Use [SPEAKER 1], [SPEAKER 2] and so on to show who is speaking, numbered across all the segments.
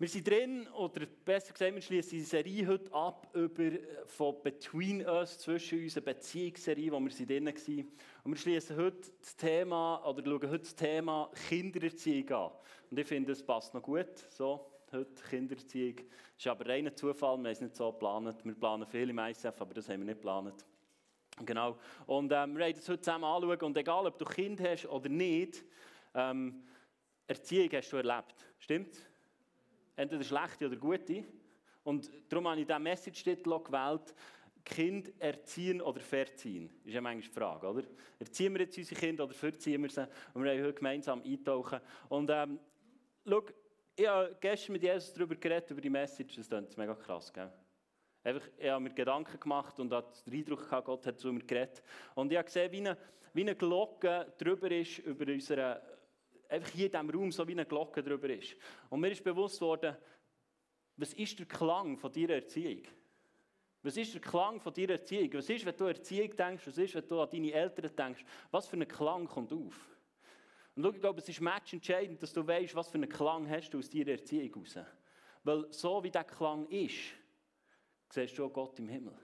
[SPEAKER 1] Wir sind drin, oder besser gesagt, wir schließen die Serie heute ab über, äh, von Between Us, zwischen uns, eine Beziehungsserie, wo wir sind drin waren. Und wir schließen heute das Thema, oder schauen heute das Thema Kindererziehung an. Und ich finde, es passt noch gut, so, heute Kindererziehung. Das ist aber reiner Zufall, wir haben es nicht so geplant. Wir planen viel im ISF, aber das haben wir nicht geplant. Genau. Und ähm, wir werden das heute zusammen anschauen. Und egal, ob du Kind hast oder nicht, ähm, Erziehung hast du erlebt. Stimmt's? Entweder schlechte oder gute. Und darum habe ich diesen Message-Titel gewählt, Kind erziehen oder verziehen. Das ist ja manchmal die Frage, oder? Erziehen wir jetzt unsere Kinder oder verziehen wir sie? Und wir haben heute gemeinsam eintauchen. Und ähm, schau, ich habe gestern mit Jesus darüber geredet, über die Message, das klingt mega krass, gell? Einfach, ich habe mir Gedanken gemacht und hatte den Eindruck gehabt, Gott hat zu mir geredet. Und ich habe gesehen, wie eine, wie eine Glocke drüber ist über unsere einfach hier in diesem Raum so wie eine Glocke drüber ist. Und mir ist bewusst worden, was ist der Klang von deiner Erziehung? Was ist der Klang von deiner Erziehung? Was ist, wenn du an Erziehung denkst? Was ist, wenn du an deine Eltern denkst? Was für ein Klang kommt auf? Und schau, ich glaube, es ist matchentscheidend, dass du weißt, was für einen Klang hast du aus deiner Erziehung heraus. Weil so wie dieser Klang ist, siehst du auch Gott im Himmel.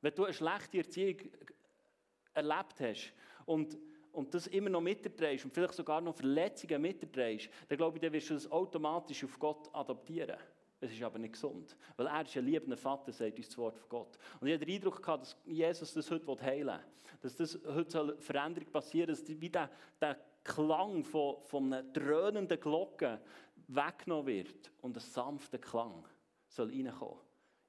[SPEAKER 1] Wenn du eine schlechte Erziehung erlebt hast und und das immer noch miterdrehst und vielleicht sogar noch Verletzungen miterdrehst, dann glaube ich, dann wirst du das automatisch auf Gott adaptieren. Es ist aber nicht gesund. Weil er ist ein liebender Vater, sagt uns das Wort von Gott. Und ich hatte den Eindruck, gehabt, dass Jesus das heute heilen will. Dass das heute Veränderung passieren soll, dass wie der, der Klang von, von einer dröhnenden Glocke weggenommen wird und ein sanfter Klang soll reinkommen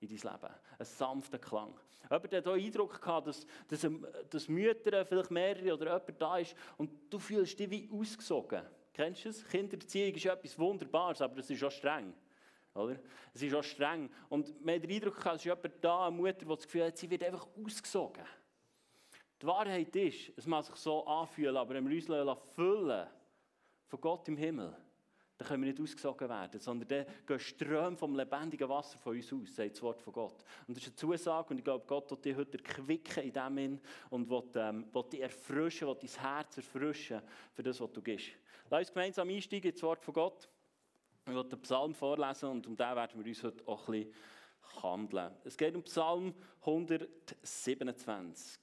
[SPEAKER 1] in dein Leben. Ein sanfter Klang. Jemand hat auch Eindruck gehabt, dass, dass, dass Mütter, vielleicht mehrere oder jemand da ist und du fühlst dich wie ausgesogen. Kennst du das? Kindererziehung ist etwas Wunderbares, aber es ist auch streng. Oder? Es ist auch streng. Und man hat den Eindruck gehabt, es ist jemand da, eine Mutter, die das Gefühl hat, sie wird einfach ausgesogen. Die Wahrheit ist, es mag sich so anfühlen, aber wir uns füllen von Gott im Himmel, dann können wir nicht ausgesogen werden, sondern dann gehen Ströme vom lebendigen Wasser von uns aus, sagt das Wort von Gott. Und das ist eine Zusage und ich glaube, Gott wird dich heute erquicken in dem Sinn und will, ähm, will dich erfrischen, will dein Herz erfrischen für das, was du gibst. Lass uns gemeinsam einsteigen ins Wort von Gott. Ich will den Psalm vorlesen und um den werden wir uns heute auch ein bisschen handeln. Es geht um Psalm 127.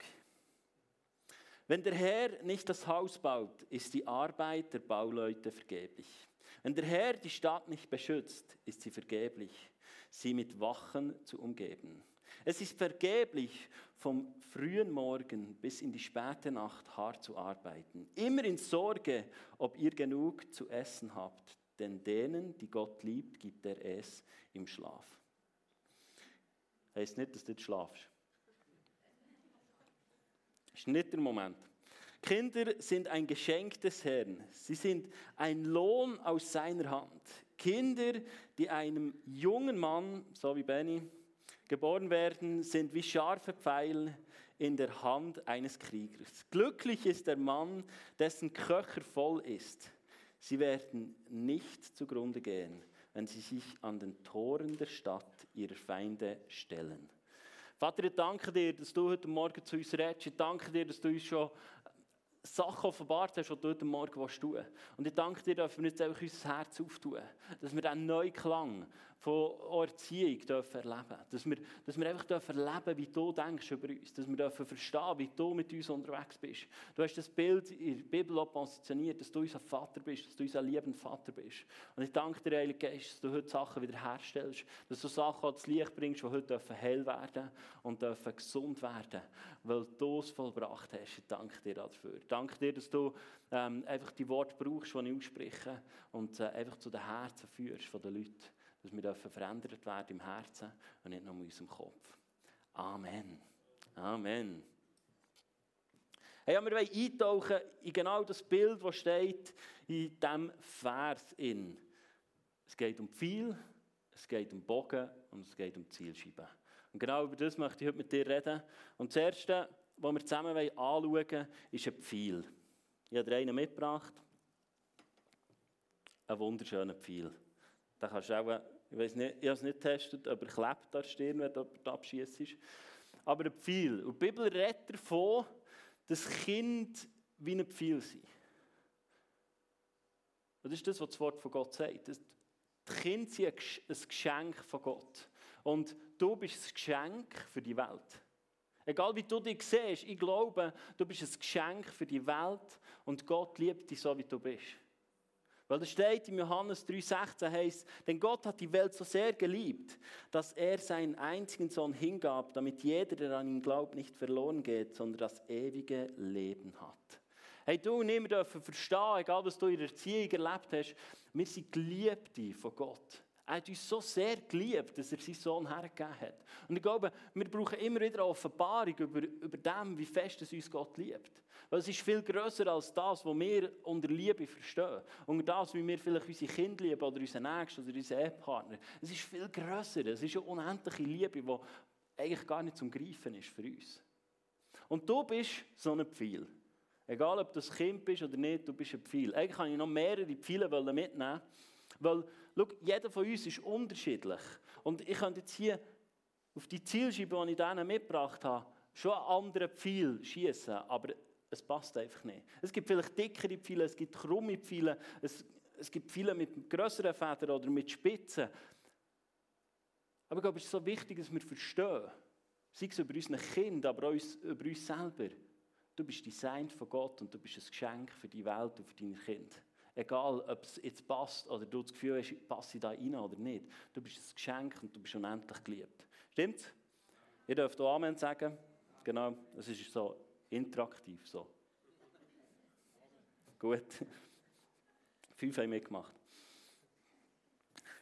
[SPEAKER 1] Wenn der Herr nicht das Haus baut, ist die Arbeit der Bauleute vergeblich. Wenn der Herr die Stadt nicht beschützt, ist sie vergeblich, sie mit Wachen zu umgeben. Es ist vergeblich, vom frühen Morgen bis in die späte Nacht hart zu arbeiten. Immer in Sorge, ob ihr genug zu essen habt, denn denen, die Gott liebt, gibt er es im Schlaf. Heißt nicht, dass du jetzt schlafst. Das ist nicht der Moment. Kinder sind ein Geschenk des Herrn. Sie sind ein Lohn aus seiner Hand. Kinder, die einem jungen Mann, so wie Benny, geboren werden, sind wie scharfe Pfeile in der Hand eines Kriegers. Glücklich ist der Mann, dessen Köcher voll ist. Sie werden nicht zugrunde gehen, wenn sie sich an den Toren der Stadt ihrer Feinde stellen. Vater, ich danke dir, dass du heute Morgen zu uns redest. Ich danke dir, dass du uns schon Sachen offenbart hast, die du heute Morgen tun willst. Und ich danke dir, dass wir jetzt einfach unser Herz auftun, dass wir diesen neuen Klang von Erziehung dürfen erleben dass wir, dass wir einfach dürfen erleben wie du denkst über uns, dass wir dürfen verstehen, wie du mit uns unterwegs bist. Du hast das Bild in der Bibel auch positioniert, dass du unser Vater bist, dass du unser liebender Vater bist. Und ich danke dir, Heilige Geist, dass du heute Sachen wiederherstellst, dass du Sachen ans Licht bringst, die heute dürfen heil werden und dürfen gesund werden, weil du es vollbracht hast. Ich danke dir dafür. Ich danke dir, dass du ähm, einfach die Worte brauchst, die ich ausspreche und äh, einfach zu den Herzen führst von den Leuten dass wir verändert werden im Herzen und nicht nur in unserem Kopf. Amen. Amen. Hey, wir wollen eintauchen in genau das Bild, das steht in diesem Vers. In. Es geht um viel, es geht um Bogen und es geht um Zielscheiben. Und genau über das möchte ich heute mit dir reden. Und das Erste, was wir zusammen anschauen wollen, ist ein Pfeil. Ich habe dir einen mitgebracht. Ein wunderschöner Pfeil. Da kannst du auch ich weiß nicht, ich habe es nicht getestet, aber klebt an der Stirn, wenn jemand abschießt. Aber ein Pfeil. Und die Bibel redet davon, dass Kind wie ein Pfeil sind. Das ist das, was das Wort von Gott sagt. Das, Kinder sind ein Geschenk von Gott. Und du bist ein Geschenk für die Welt. Egal wie du dich siehst, ich glaube, du bist ein Geschenk für die Welt und Gott liebt dich so, wie du bist. Weil da steht in Johannes 3,16 heißt, denn Gott hat die Welt so sehr geliebt, dass er seinen einzigen Sohn hingab, damit jeder, der an ihn glaubt, nicht verloren geht, sondern das ewige Leben hat. Hey, du und ich dürfen verstehen, egal was du in der Erziehung erlebt hast, wir sind Geliebte von Gott. Er hat uns so sehr geliebt, dass er seinen Sohn hergegeben hat. Und ich glaube, wir brauchen immer wieder eine Offenbarung über, über dem, wie fest es uns Gott liebt. Weil es ist viel grösser als das, was wir unter Liebe verstehen. Und das, wie wir vielleicht unsere Kinder lieben oder unseren Nächsten oder unseren Ehepartner. Es ist viel grösser. Es ist eine unendliche Liebe, die eigentlich gar nicht zum Greifen ist für uns. Und du bist so ein Pfeil. Egal, ob du ein Kind bist oder nicht, du bist ein Pfeil. Eigentlich kann ich noch mehrere Pfeile mitnehmen weil, schau, jeder von uns ist unterschiedlich. Und ich könnte jetzt hier auf die Zielscheibe, die ich denen mitgebracht habe, schon einen anderen Pfeil schießen, aber es passt einfach nicht. Es gibt vielleicht dickere Pfeile, es gibt krumme Pfeile, es, es gibt Pfeile mit größeren Federn oder mit Spitzen. Aber ich glaube, es ist so wichtig, dass wir verstehen, sei es über unsere Kinder, aber auch über uns selber. Du bist designt von Gott und du bist ein Geschenk für die Welt und für deine Kinder. Egal, ob es jetzt passt oder du das Gefühl hast, passe ich da rein oder nicht. Du bist ein Geschenk und du bist unendlich geliebt. Stimmt's? Ihr dürft auch Amen sagen. Genau, es ist so interaktiv. So. Gut. Fünf haben mitgemacht.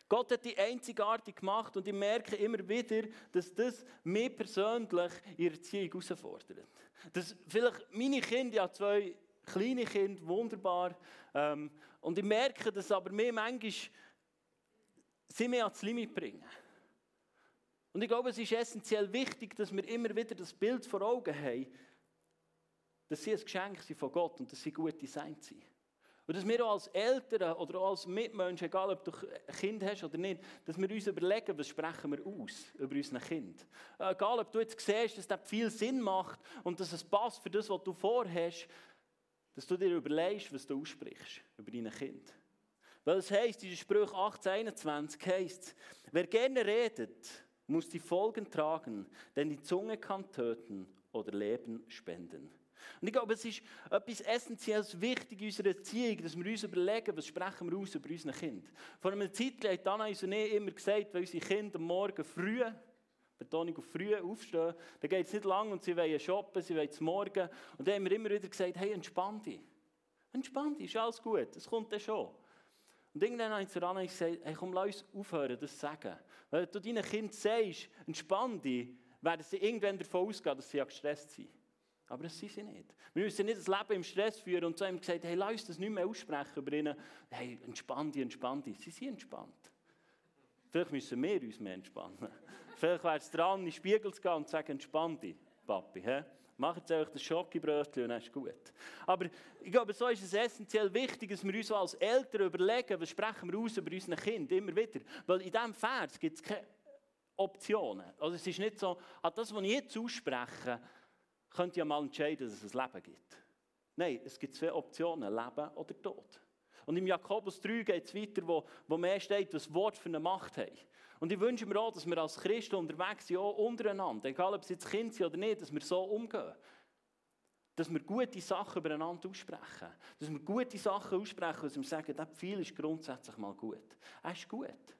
[SPEAKER 1] Gott hat die einzigartig gemacht und ich merke immer wieder, dass das mich persönlich in der Erziehung herausfordert. Dass vielleicht meine Kinder, ja zwei kleine Kinder, wunderbar. Ähm, und ich merke, dass aber mir manchmal sie mir ans Limit bringen. Und ich glaube, es ist essentiell wichtig, dass wir immer wieder das Bild vor Augen haben, dass sie ein Geschenk sind von Gott und dass sie gut designt sind. Und dass wir auch als Eltern oder auch als Mitmenschen, egal ob du ein Kind hast oder nicht, dass wir uns überlegen, was sprechen wir aus über unsere Kind. Egal ob du jetzt siehst, dass das viel Sinn macht und dass es passt für das, was du vorhast, dass du dir überlegst, was du aussprichst über deine Kind. Weil es heisst, in Sprüche 18, 21 heisst, wer gerne redet, muss die Folgen tragen, denn die Zunge kann töten oder Leben spenden. Und ich glaube, es ist etwas Essentielles wichtig in unserer Erziehung, dass wir uns überlegen, was sprechen wir aus über unsere Kinder. Vor einer Zeit hat Anna uns immer gesagt, wenn unsere Kinder am Morgen früh Betonung auf früh aufstehen, dann geht es nicht lang und sie wollen shoppen, sie wollen zum Morgen. Und dann haben wir immer wieder gesagt, hey, entspann dich. Entspann dich, ist alles gut, es kommt dann schon. Und irgendwann habe ich zu Anna gesagt, hey, komm, lass uns aufhören, das zu sagen. Weil du deinen Kind sagst, entspann dich, werden sie irgendwann davon ausgehen, dass sie ja gestresst sind. Aber das sind sie nicht. Wir müssen nicht das Leben im Stress führen und so haben gesagt, hey, lass uns das nicht mehr aussprechen über ihnen. Hey, entspann dich, entspann dich. Sie sind entspannt. Vielleicht müssen wir uns mehr entspannen. Vielleicht wäre es dran, in den Spiegel zu gehen und zu sagen, entspann dich, Papi. He? Macht jetzt einfach das Schokibrötchen und dann ist gut. Aber ich glaube, so ist es essentiell wichtig, dass wir uns als Eltern überlegen, was sprechen wir aus über unsere Kinder, immer wieder. Weil in diesem Vers gibt es keine Optionen. Also es ist nicht so, ah, das, was ich jetzt ausspreche, könnt ihr mal entscheiden, dass es ein Leben gibt. Nein, es gibt zwei Optionen, Leben oder Tod. Und im Jakobus 3 geht es weiter, wo, wo mehr steht, was Wort für eine Macht hat. Und ich wünsche mir auch, dass wir als Christen unterwegs sind, auch untereinander, egal ob es jetzt Kind sind oder nicht, dass wir so umgehen. Dass wir gute Sachen übereinander aussprechen. Dass wir gute Sachen aussprechen, dass wir sagen, der Pfeil ist grundsätzlich mal gut. Er ist gut.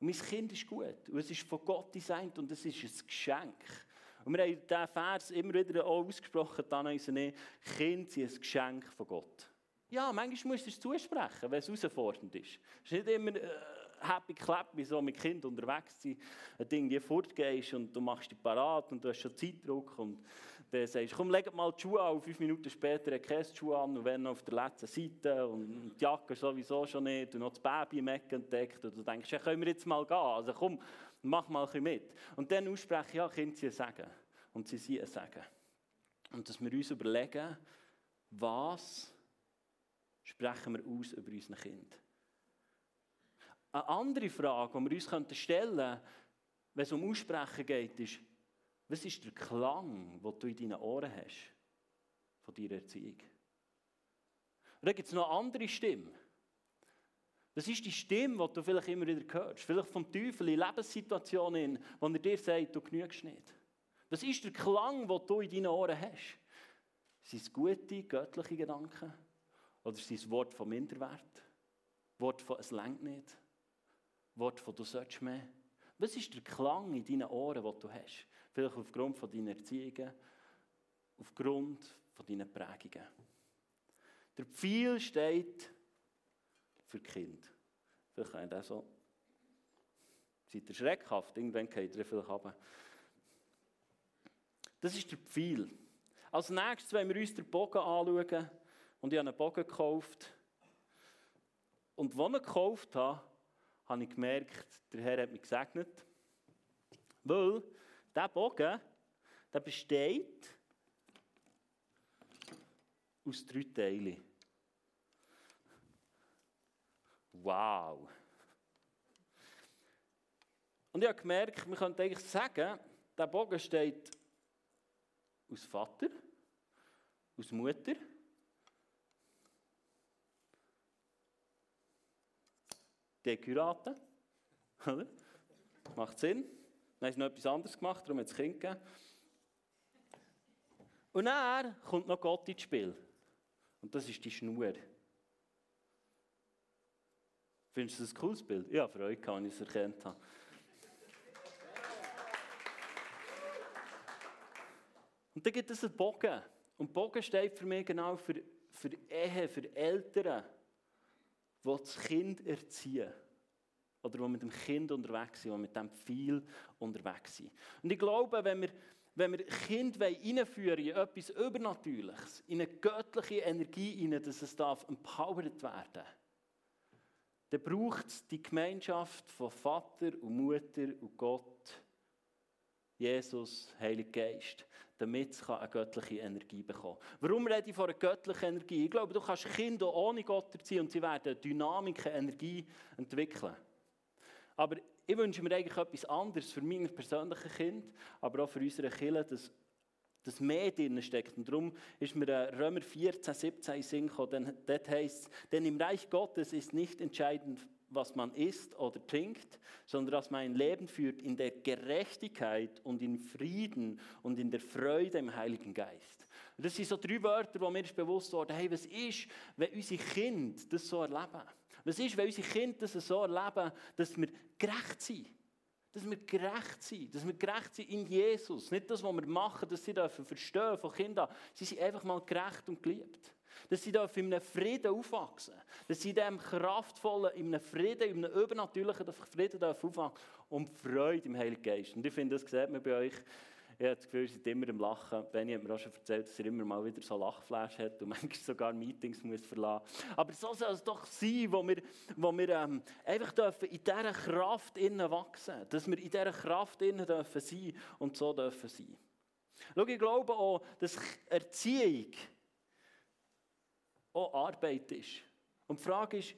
[SPEAKER 1] Und mein Kind ist gut. Und es ist von Gott designt und es ist ein Geschenk. Und wir haben diesen Vers immer wieder auch ausgesprochen, dann unsere Kinder sind ein Geschenk von Gott. Ja, manchmal musst du es zusprechen, wenn es herausfordernd ist. Es ist nicht immer... Happy clap, wie so mit Kindern unterwegs sind, ein Ding, die fortgehst und du machst dich parat und du hast schon Zeitdruck und dann sagst du, komm, leg mal die Schuhe an, fünf Minuten später du die Schuhe an und wenn auf der letzten Seite und die Jacke sowieso schon nicht und noch das Baby im Eck entdeckt und du denkst, ja, können wir jetzt mal gehen, also komm, mach mal ein mit. Und dann aussprechen, ja, Kinder sie sagen und sie sie sagen. Und dass wir uns überlegen, was sprechen wir aus über unsere Kinder. Eine andere Frage, die wir uns stellen könnten, wenn es um Aussprechen geht, ist, was ist der Klang, den du in deinen Ohren hast von deiner Erziehung? Und gibt es noch andere Stimme. Das ist die Stimme, die du vielleicht immer wieder hörst. Vielleicht vom Teufel in Lebenssituationen, wo er dir sagt, du genügst nicht. Das ist der Klang, den du in deinen Ohren hast. Sind es gute, göttliche Gedanken? Oder sind es Wort von Minderwert? Wort von «es längt nicht»? Wort von «du sollst mehr»? Was ist der Klang in deinen Ohren, den du hast? Vielleicht aufgrund von deiner Erziehungen, aufgrund von deinen Prägungen. Der Pfeil steht für Kind. Vielleicht kann ich das so. Seid ihr schreckhaft? Irgendwann geht ihr vielleicht runter. Das ist der Pfeil. Als nächstes wollen wir uns den Bogen anschauen. Und ich habe einen Bogen gekauft. Und als ich ihn gekauft habe, habe ich gemerkt, der Herr hat mich gesegnet. Weil dieser Bogen der besteht aus drei Teilen. Wow! Und ich habe gemerkt, man könnte eigentlich sagen, der Bogen steht aus Vater, aus Mutter, Dekuraten. Oder? Macht Sinn. Dann haben sie noch etwas anderes gemacht, darum hat es Kind gegeben. Und dann kommt noch Gott ins Spiel. Und das ist die Schnur. Findest du das ein cooles Bild? Ja, Freude, als ich es erkannt habe. Und dann gibt es einen Bogen. Und Bogen steht für mich genau für, für Ehe, für Eltern, die das Kind erziehen. Oder die mit dem Kind unterwegs sind, die mit dem viel unterwegs sind. Und ich glaube, wenn wir, wenn wir Kind einführen in etwas Übernatürliches, in eine göttliche Energie, rein, dass es empowered werden darf, dann braucht es die Gemeinschaft von Vater und Mutter und Gott, Jesus, Heiliger Geist, damit es eine göttliche Energie bekommen. Warum rede ich von einer göttlichen Energie? Ich glaube, du kannst Kinder ohne Gott erziehen und sie werden Dynamik, Energie entwickeln. Aber ich wünsche mir eigentlich etwas anderes für mein persönliches Kind, aber auch für unsere Kinder, dass das mehr drin steckt. Und darum ist mir Römer 14, 17 in Sinn gekommen. Dort heißt es, denn im Reich Gottes ist nicht entscheidend, was man isst oder trinkt, sondern dass man ein Leben führt in der Gerechtigkeit und in Frieden und in der Freude im Heiligen Geist. Und das sind so drei Wörter, wo mir ist bewusst wurde, hey, was ist, wenn unsere Kinder das so erleben? Was ist, wenn unsere Kinder das so erleben, dass wir gerecht sind? Dass wir gerecht sind, dass wir gerecht sind in Jesus. Nicht das, was wir machen, dass sie dürfen verstehen von Kindern. Sie sind einfach mal gerecht und geliebt. Dass sie in einem Frieden aufwachsen. Dass sie in diesem kraftvollen, in einem Frieden, in einem übernatürlichen Frieden dürfen aufwachsen. Und Freude im Heiligen Geist. Und ich finde, das sieht man bei euch ich habe das Gefühl, ihr seid immer im Lachen. Benny hat mir auch schon erzählt, dass er immer mal wieder so Lachflash hat und manchmal sogar Meetings muss verlassen Aber so soll es doch sein, wo wir, wo wir ähm, einfach dürfen in dieser Kraft innen wachsen Dass wir in dieser Kraft innen dürfen sein und so dürfen sein. Schau, ich glaube auch, dass Erziehung auch Arbeit ist. Und die Frage ist,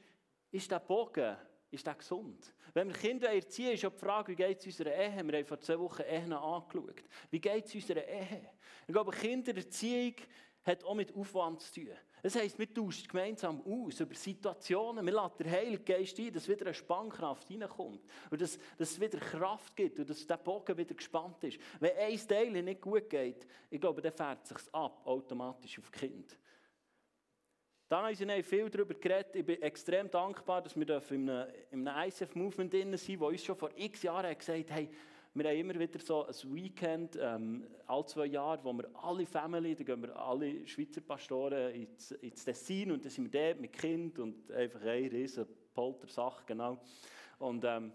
[SPEAKER 1] ist der Bogen ist der gesund? Wenn wir Kinder erziehen, ist ja die Frage, wie geht es unserer Ehe? Wir haben vor zwei Wochen Ehen angeschaut. Wie geht es unserer Ehe? Ich glaube, Kindererziehung hat auch mit Aufwand zu tun. Das heisst, wir tauschen gemeinsam aus über Situationen. Wir lassen den Heiligen Geist ein, dass wieder eine Spannkraft reinkommt. Und dass, dass es wieder Kraft gibt und dass der Bogen wieder gespannt ist. Wenn ein Teil nicht gut geht, ich glaube, dann fährt es sich ab, automatisch auf Kind. Dann haben viel darüber geredet. Ich bin extrem dankbar, dass wir in einem, in einem ICF-Movement drin sind, das uns schon vor x Jahren gesagt hat, hey, wir haben immer wieder so ein Weekend, ähm, alle zwei Jahre, wo wir alle Family, da gehen wir alle Schweizer Pastoren ins, ins Tessin und dann sind wir dort mit Kind und einfach eine riesen Poltersache, genau. Und ähm,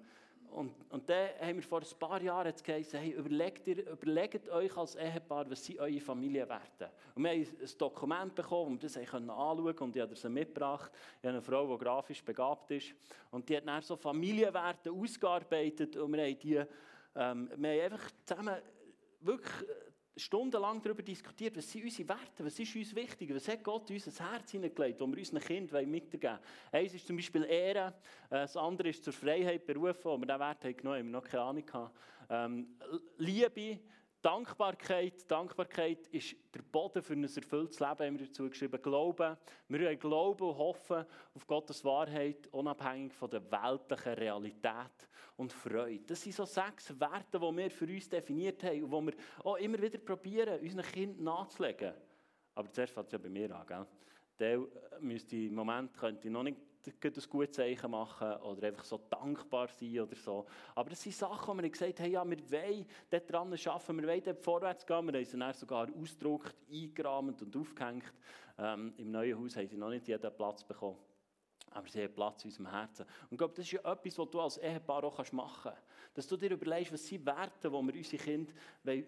[SPEAKER 1] und, und dann haben wir vor ein paar Jahren gesagt, hey, überlegt, ihr, überlegt euch als Ehepaar, was sind eure Familienwerte. Und wir haben ein Dokument bekommen, wir das anschauen und ich habe das mitgebracht. Ich habe eine Frau, die grafisch begabt ist und die hat dann so Familienwerte ausgearbeitet und wir haben die, ähm, wir haben einfach zusammen wirklich stundenlang darüber diskutiert, was sind unsere Werte, was ist uns wichtig, was hat Gott in unser Herz hineingelegt, wo wir unseren Kindern mitgeben wollen. Eins ist zum Beispiel Ehre, äh, das andere ist zur Freiheit berufen, wo wir diesen Wert haben genommen haben, wir noch keine Ahnung hatten. Ähm, Liebe, Dankbarkeit, Dankbarkeit ist der Boden für ein erfülltes Leben, haben wir dazu geschrieben. Glauben, wir wollen glauben und hoffen auf Gottes Wahrheit, unabhängig von der weltlichen Realität und Freude. Das sind so sechs Werte, die wir für uns definiert haben und die wir auch immer wieder probieren, unseren Kindern nachzulegen. Aber zuerst fängt es ja bei mir an. Gell? Der müsste im Moment könnte ich noch nicht ein gutes Zeichen machen oder einfach so dankbar sein oder so. Aber das sind Sachen, wo wir gesagt haben, ja, wir wollen dort dran arbeiten, wir wollen dort vorwärts gehen. Wir haben sie dann sogar ausgedruckt, eingerahmt und aufgehängt. Ähm, Im neuen Haus haben sie noch nicht jeden Platz bekommen. Aber sie haben Platz in unserem Herzen. Und ich glaube, das ist ja etwas, was du als Ehepaar auch machen kannst. Dass du dir überlegst, was sind Werte, die wir unsere Kinder wollen,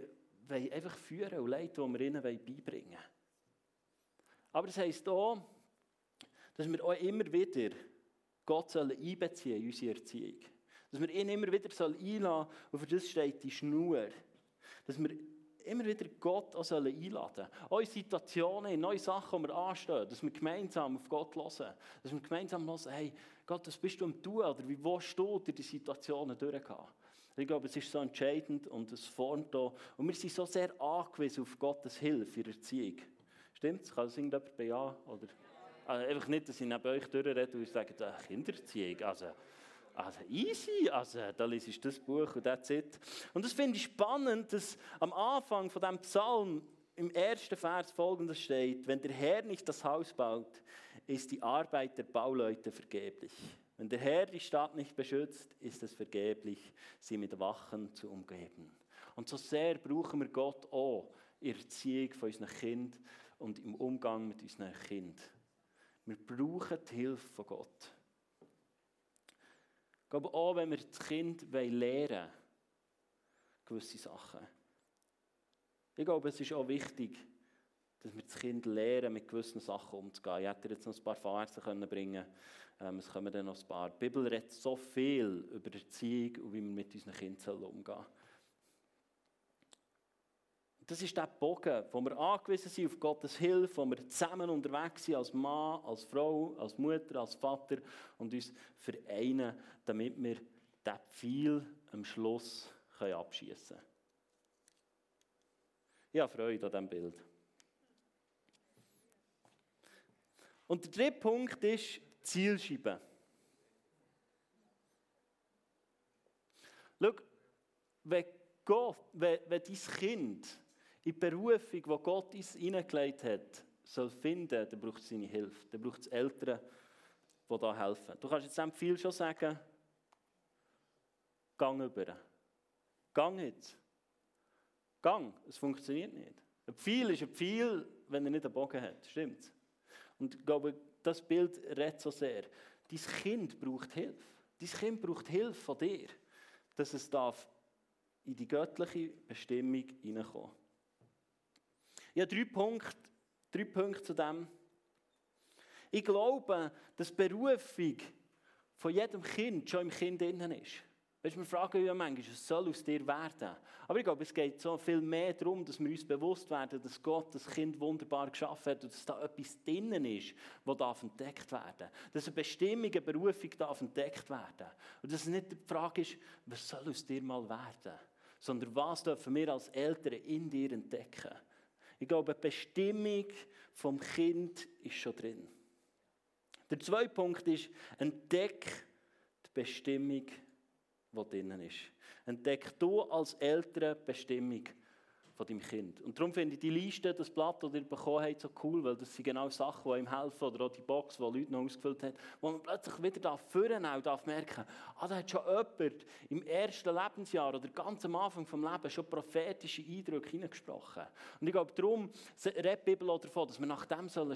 [SPEAKER 1] wollen einfach führen und leiten, die wir ihnen beibringen wollen. Aber das heisst auch, dass wir auch immer wieder Gott einbeziehen in unsere Erziehung. Dass wir ihn immer wieder einladen sollen, und für das steht die Schnur. Dass wir immer wieder Gott auch einladen sollen. Auch in Situationen, neue Sachen, die wir anstehen, dass wir gemeinsam auf Gott hören. Dass wir gemeinsam hören, hey, Gott, was bist du am tun? Oder wie willst du durch die Situationen durchgehen? Ich glaube, es ist so entscheidend und es formt auch. Und wir sind so sehr angewiesen auf Gottes Hilfe in der Erziehung. Stimmt's? Kann das irgendjemand bejahen? Oder? Also einfach nicht, dass ich neben euch durchrede und sage, äh, Kindererziehung, also, also easy, also da lese ich das Buch und that's it. Und das finde ich spannend, dass am Anfang von diesem Psalm im ersten Vers folgendes steht, wenn der Herr nicht das Haus baut, ist die Arbeit der Bauleute vergeblich. Wenn der Herr die Stadt nicht beschützt, ist es vergeblich, sie mit Wachen zu umgeben. Und so sehr brauchen wir Gott auch in der Erziehung von unseren Kindern und im Umgang mit unseren Kindern. Wir brauchen die Hilfe von Gott. Ich glaube auch, wenn wir das Kind lernen wollen, gewisse Sachen. Ich glaube, es ist auch wichtig, dass wir das Kind lernen, mit gewissen Sachen umzugehen. Ich hätte jetzt noch ein paar Verse bringen können. Ähm, es kommen dann noch ein paar. Die Bibel redet so viel über Erziehung und wie wir mit unseren Kindern umgehen sollen. Das ist der Bogen, wo wir angewiesen sind auf Gottes Hilfe, wo wir zusammen unterwegs sind, als Mann, als Frau, als Mutter, als Vater und uns vereinen, damit wir diesen Pfeil am Schluss abschießen können. Ich habe Freude an diesem Bild. Und der dritte Punkt ist Zielscheibe. Schau, wenn, Gott, wenn, wenn dein Kind in die Berufung, die Gott uns hineingelegt hat, soll finden, dann braucht es seine Hilfe. Dann braucht es Eltern, die da helfen. Du kannst jetzt viel schon sagen, gang über. Gang jetzt. Gang, es funktioniert nicht. Ein Pfeil ist ein Pfeil, wenn er nicht einen Bogen hat. Stimmt. Und ich glaube, das Bild redet so sehr. Dein Kind braucht Hilfe. Dein Kind braucht Hilfe von dir, dass es darf in die göttliche Bestimmung hineinkommen habe drei Punkte, drei Punkte zu dem. Ich glaube, dass die Berufung von jedem Kind schon im Kind innen ist. Weißt, wir fragen ja manchmal, es soll aus dir werden. Aber ich glaube, es geht so viel mehr darum, dass wir uns bewusst werden, dass Gott das Kind wunderbar geschaffen hat und dass da etwas drinnen ist, das darf entdeckt werden Dass eine Bestimmung, eine Berufung darf entdeckt werden Und dass es nicht die Frage ist, was soll aus dir mal werden, sondern was dürfen wir als Eltern in dir entdecken. Ich glaube, die Bestimmung vom Kind ist schon drin. Der zweite Punkt ist, entdeck die Bestimmung, die drinnen ist. Entdeck du als Eltern die Bestimmung von deinem Kind. Und darum finde ich die Liste, das Blatt, das ihr bekommen habt, so cool, weil das sind genau Sachen, die ihm helfen, oder auch die Box, die Leute noch ausgefüllt haben, wo man plötzlich wieder da führen darf merken, ah, da hat schon jemand im ersten Lebensjahr oder ganz am Anfang des Lebens schon prophetische Eindrücke hineingesprochen. Und ich glaube, darum redet die Bibel auch davon, dass wir nach dem streben sollen.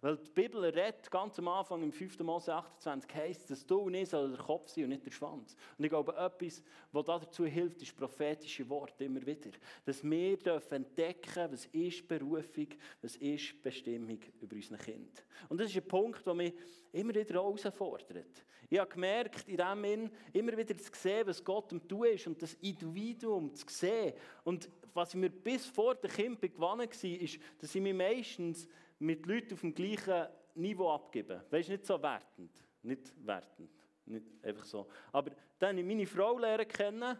[SPEAKER 1] Weil die Bibel redet ganz am Anfang im 5. Mose 28 heißt, dass du und ich soll der Kopf sein und nicht der Schwanz. Und ich glaube, etwas, was dazu hilft, ist prophetische Worte immer wieder. Dass wir dürfen entdecken, was ist Berufung, was ist Bestimmung über unsere Kind. Und das ist ein Punkt, der mich immer wieder herausfordert. Ich habe gemerkt, in diesem Sinn, immer wieder zu sehen, was Gott am Tun ist und das Individuum zu sehen. Und was ich mir bis vor dem Kind gewonnen war, ist, dass ich mich meistens mit Leuten auf dem gleichen Niveau abgeben. Weißt du, nicht so wertend. Nicht wertend. Nicht einfach so. Aber dann ich meine Frau lernen kennen,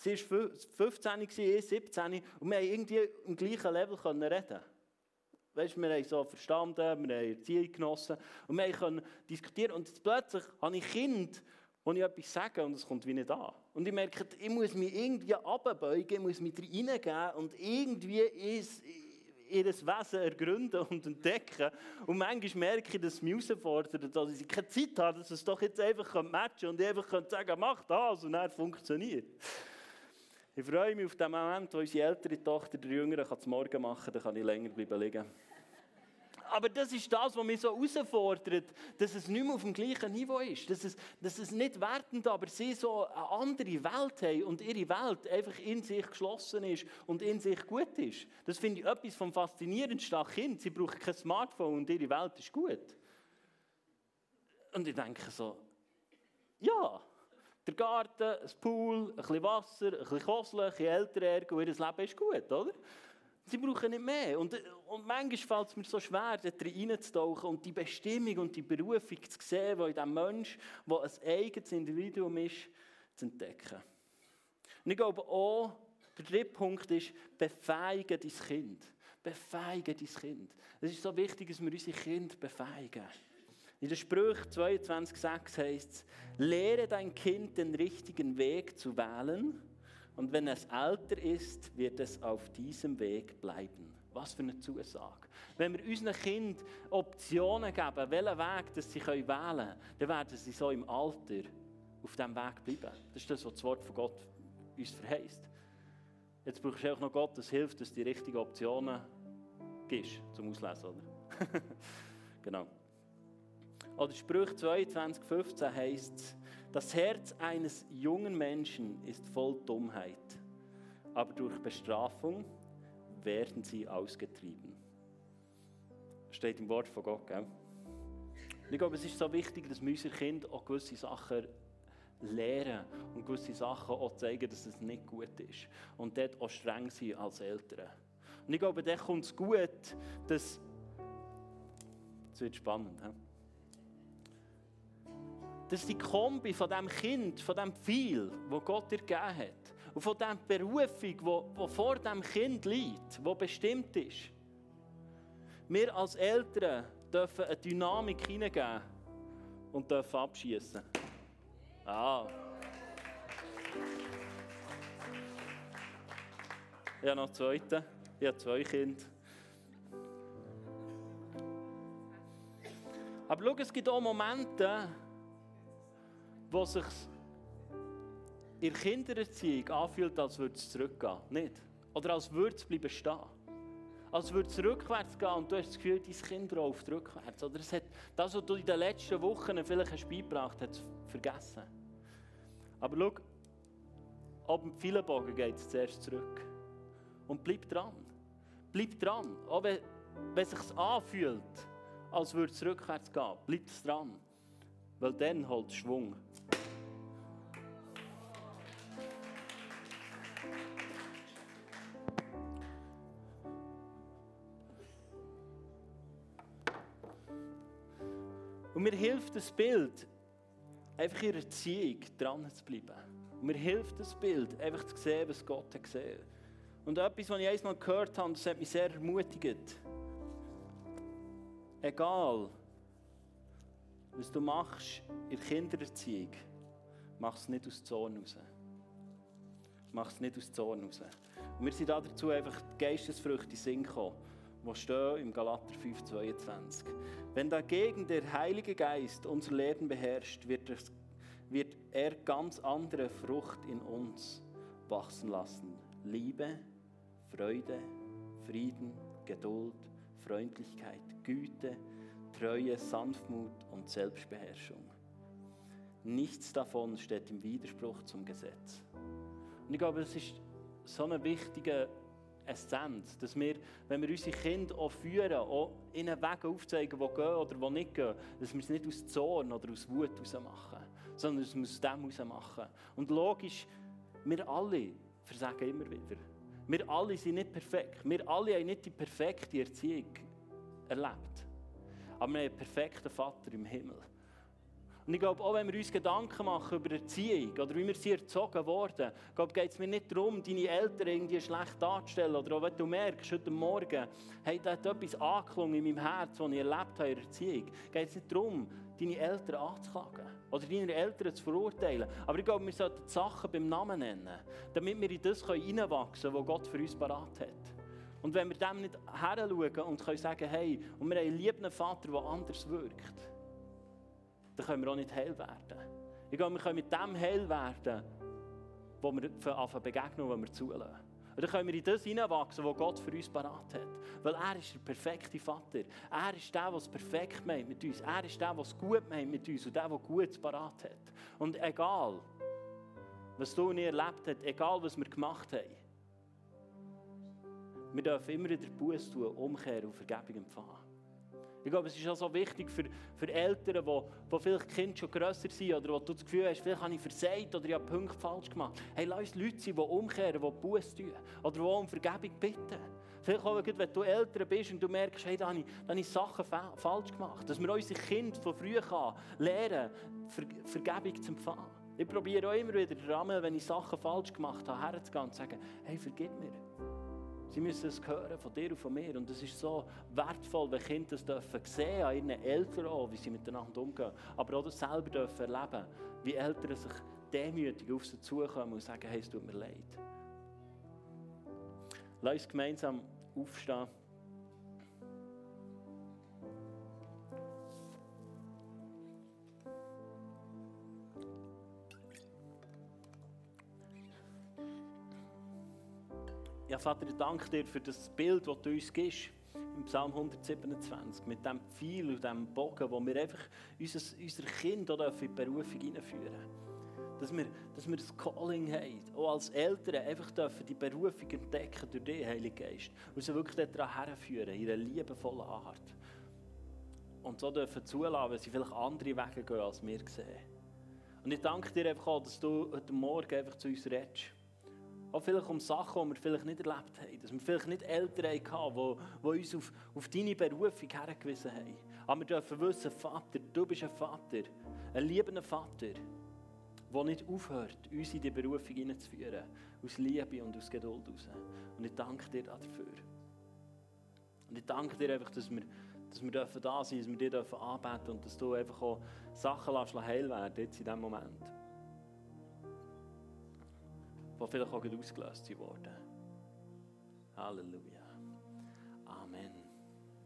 [SPEAKER 1] Sie war 15, ich 17 und wir haben irgendwie im gleichen Level reden Weißt, wir haben so verstanden, wir haben Erziehung genossen und wir können diskutieren. Und jetzt plötzlich habe ich Kind, wo ich etwas sage und es kommt wie nicht an. Und ich merke, ich muss mich irgendwie abbeugen, ich muss mich reingeben und irgendwie ist ihr Wesen ergründen und entdecken. Und manchmal merke ich, dass es mich herausfordert, dass ich keine Zeit habe, dass es doch jetzt einfach matchen kann und ich einfach sagen kann, mach das und dann funktioniert. Ich freue mich auf den Moment, wo unsere ältere Tochter der Jüngere zum Morgen machen kann, dann kann ich länger bleiben liegen. Aber das ist das, was mich so herausfordert, dass es nicht mehr auf dem gleichen Niveau ist. Dass es, dass es nicht wertend, aber sie so eine andere Welt haben und ihre Welt einfach in sich geschlossen ist und in sich gut ist. Das finde ich etwas vom Faszinierendsten an Kind. Sie brauchen kein Smartphone und ihre Welt ist gut. Und ich denke so, ja, der Garten, ein Pool, ein bisschen Wasser, ein bisschen Kosel, ein bisschen Eltern und ihr Leben ist gut, oder? Sie brauchen nicht mehr. Und, und manchmal fällt es mir so schwer, da reinzutauchen und die Bestimmung und die Berufung zu sehen, die in diesem Menschen, der ein eigenes Individuum ist, zu entdecken. Und ich glaube auch, der dritte Punkt ist, befähigen dein Kind. Befähigen dein Kind. Es ist so wichtig, dass wir unsere Kinder befähigen. In der Sprüche 22,6 heißt es, lehre dein Kind den richtigen Weg zu wählen und wenn es älter ist, wird es auf diesem Weg bleiben. Was für eine Zusage. Wenn wir unseren Kindern Optionen geben, welchen Weg dass sie wählen können, dann werden sie so im Alter auf diesem Weg bleiben. Das ist das, was das Wort von Gott uns verheißt. Jetzt brauchst du auch noch Gott, das hilft, dass du die richtigen Optionen gibst zum Auslesen, oder? genau. Oder Sprüche 22, 15 heißt es, das Herz eines jungen Menschen ist voll Dummheit, aber durch Bestrafung werden sie ausgetrieben. Steht im Wort von Gott, gell? ich glaube, es ist so wichtig, dass wir unseren Kindern auch gewisse Sachen lehren und gewisse Sachen auch zeigen, dass es nicht gut ist. Und dort auch streng sein als Eltern. Und ich glaube, dann kommt es gut, dass... Es wird spannend, he? Dass die Kombi von dem Kind, von dem Pfeil, wo Gott dir gegeben hat, und von der Berufung, wo vor dem Kind liegt, wo bestimmt ist, wir als Eltern dürfen eine Dynamik hineingeben und dürfen abschießen. Ah. Ich habe noch einen zweiten. Ich habe zwei Kinder. Aber schau, es gibt auch Momente, wo sich in der Kindererziehung anfühlt, als würde es zurückgehen. Nicht? Oder als würde es bleiben stehen. Als würde es rückwärts gehen und du hast das Gefühl, dein Kind läuft rückwärts. Oder es hat das, was du in den letzten Wochen vielleicht hast beigebracht hast, vergessen. Aber schau, ab dem Pfeilenbogen geht es zuerst zurück. Und bleib dran. Bleib dran. Auch wenn, wenn es sich anfühlt, als würde es rückwärts gehen, bleib dran. Weil dann holt Schwung. Und mir hilft das Bild, einfach in der Erziehung dran zu bleiben. Und mir hilft das Bild, einfach zu sehen, was Gott hat gesehen. Und etwas, was ich einmal gehört habe, das hat mich sehr ermutigt. Egal, was du machst in der Kindererziehung, mach es nicht aus Zorn raus. Mach es nicht aus Zorn raus. Und wir sind dazu einfach die Geistesfrüchte in gekommen wo stehen im Galater 5,22. Wenn dagegen der Heilige Geist unser Leben beherrscht, wird, es, wird er ganz andere Frucht in uns wachsen lassen. Liebe, Freude, Frieden, Geduld, Freundlichkeit, Güte, Treue, Sanftmut und Selbstbeherrschung. Nichts davon steht im Widerspruch zum Gesetz. Und ich glaube, das ist so ein wichtiger Essenz, dass wir, wenn wir unsere Kinder auch führen, auch ihnen Wege aufzeigen, die gehen oder die nicht gehen, dass wir es nicht aus Zorn oder aus Wut heraus machen, sondern dass wir es aus dem heraus machen. Und logisch, wir alle versagen immer wieder. Wir alle sind nicht perfekt. Wir alle haben nicht die perfekte Erziehung erlebt. Aber wir haben einen perfekten Vater im Himmel. Und ich glaube, auch wenn wir uns Gedanken machen über Erziehung oder wie wir sie erzogen wurden, geht es mir nicht darum, deine Eltern irgendwie schlecht darzustellen. Oder auch wenn du merkst, heute Morgen, hey, da hat etwas angeklungen in meinem Herz, das ich erlebt habe in der Erziehung. Geht es nicht darum, deine Eltern anzuklagen oder deine Eltern zu verurteilen. Aber ich glaube, wir sollten die Sachen beim Namen nennen, damit wir in das hineinwachsen können, was Gott für uns parat hat. Und wenn wir dem nicht heranschauen und können sagen, hey, und wir haben einen liebenden Vater, der anders wirkt, dann können wir auch nicht heil werden. Ich glaube, wir können mit dem heil werden, wo wir anfangen begegnen, wo wir zulassen. Und dann können wir in das hineinwachsen, was Gott für uns parat hat. Weil er ist der perfekte Vater. Er ist der, der es perfekt meint mit uns. Er ist der, der es gut meint mit uns und der, der Gutes parat hat. Und egal, was du ich erlebt hast, egal, was wir gemacht haben, wir dürfen immer wieder Buß tun, umkehren und Vergebung empfangen. Ich glaube, es ist auch so wichtig für, für Eltern, die, die vielleicht Kinder schon grösser sind oder wo du das Gefühl hast, vielleicht habe ich versagt oder ich habe Punkte falsch gemacht. Hey, lass uns Leute sein, die umkehren, die Buß tun oder die um Vergebung bitten. Vielleicht auch, wenn du älter bist und du merkst, hey, da habe ich, da habe ich Sachen fa falsch gemacht. Dass wir unsere Kinder von früh an lernen, Ver Vergebung zu empfangen. Ich probiere auch immer wieder, Rahmen, wenn ich Sachen falsch gemacht habe, herzugehen und zu sagen, hey, vergib mir. Sie müssen es hören von dir und von mir. Und es ist so wertvoll, wenn Kinder das dürfen sehen an ihren Eltern auch, wie sie miteinander umgehen. Aber auch das selber dürfen erleben, wie Eltern sich demütig auf sie zukommen und sagen, hey, es tut mir leid. Lass uns gemeinsam aufstehen. Vater, ich danke dir für das Bild, das du uns gibst. Im Psalm 127, mit dem Pfeil und dem Bogen, wo wir einfach unser, unser Kind in die Berufung hineinführen dass wir, dass wir das Calling haben, auch als Eltern einfach dürfen die Berufung entdecken durch den Heiligen Geist und sie wirklich daran herführen, in einer liebevollen Art. Und so dürfen zulassen, wenn sie vielleicht andere Wege gehen, als wir sehen. Und ich danke dir einfach auch, dass du heute Morgen einfach zu uns redest. Auch vielleicht um Sachen, die wir vielleicht nicht erlebt haben. Dass wir vielleicht nicht Eltern hatten, die, die uns auf, auf deine Berufung hergewiesen haben. Aber wir dürfen wissen, Vater, du bist ein Vater, ein liebender Vater, der nicht aufhört, uns in die Berufung hineinzuführen. Aus Liebe und aus Geduld heraus. Und ich danke dir dafür. Und ich danke dir einfach, dass wir, dass wir da sein dürfen, dass wir dir dürfen und dass du einfach auch Sachen heil werden jetzt in diesem Moment die vielleicht auch ausgelöst wurden. Halleluja.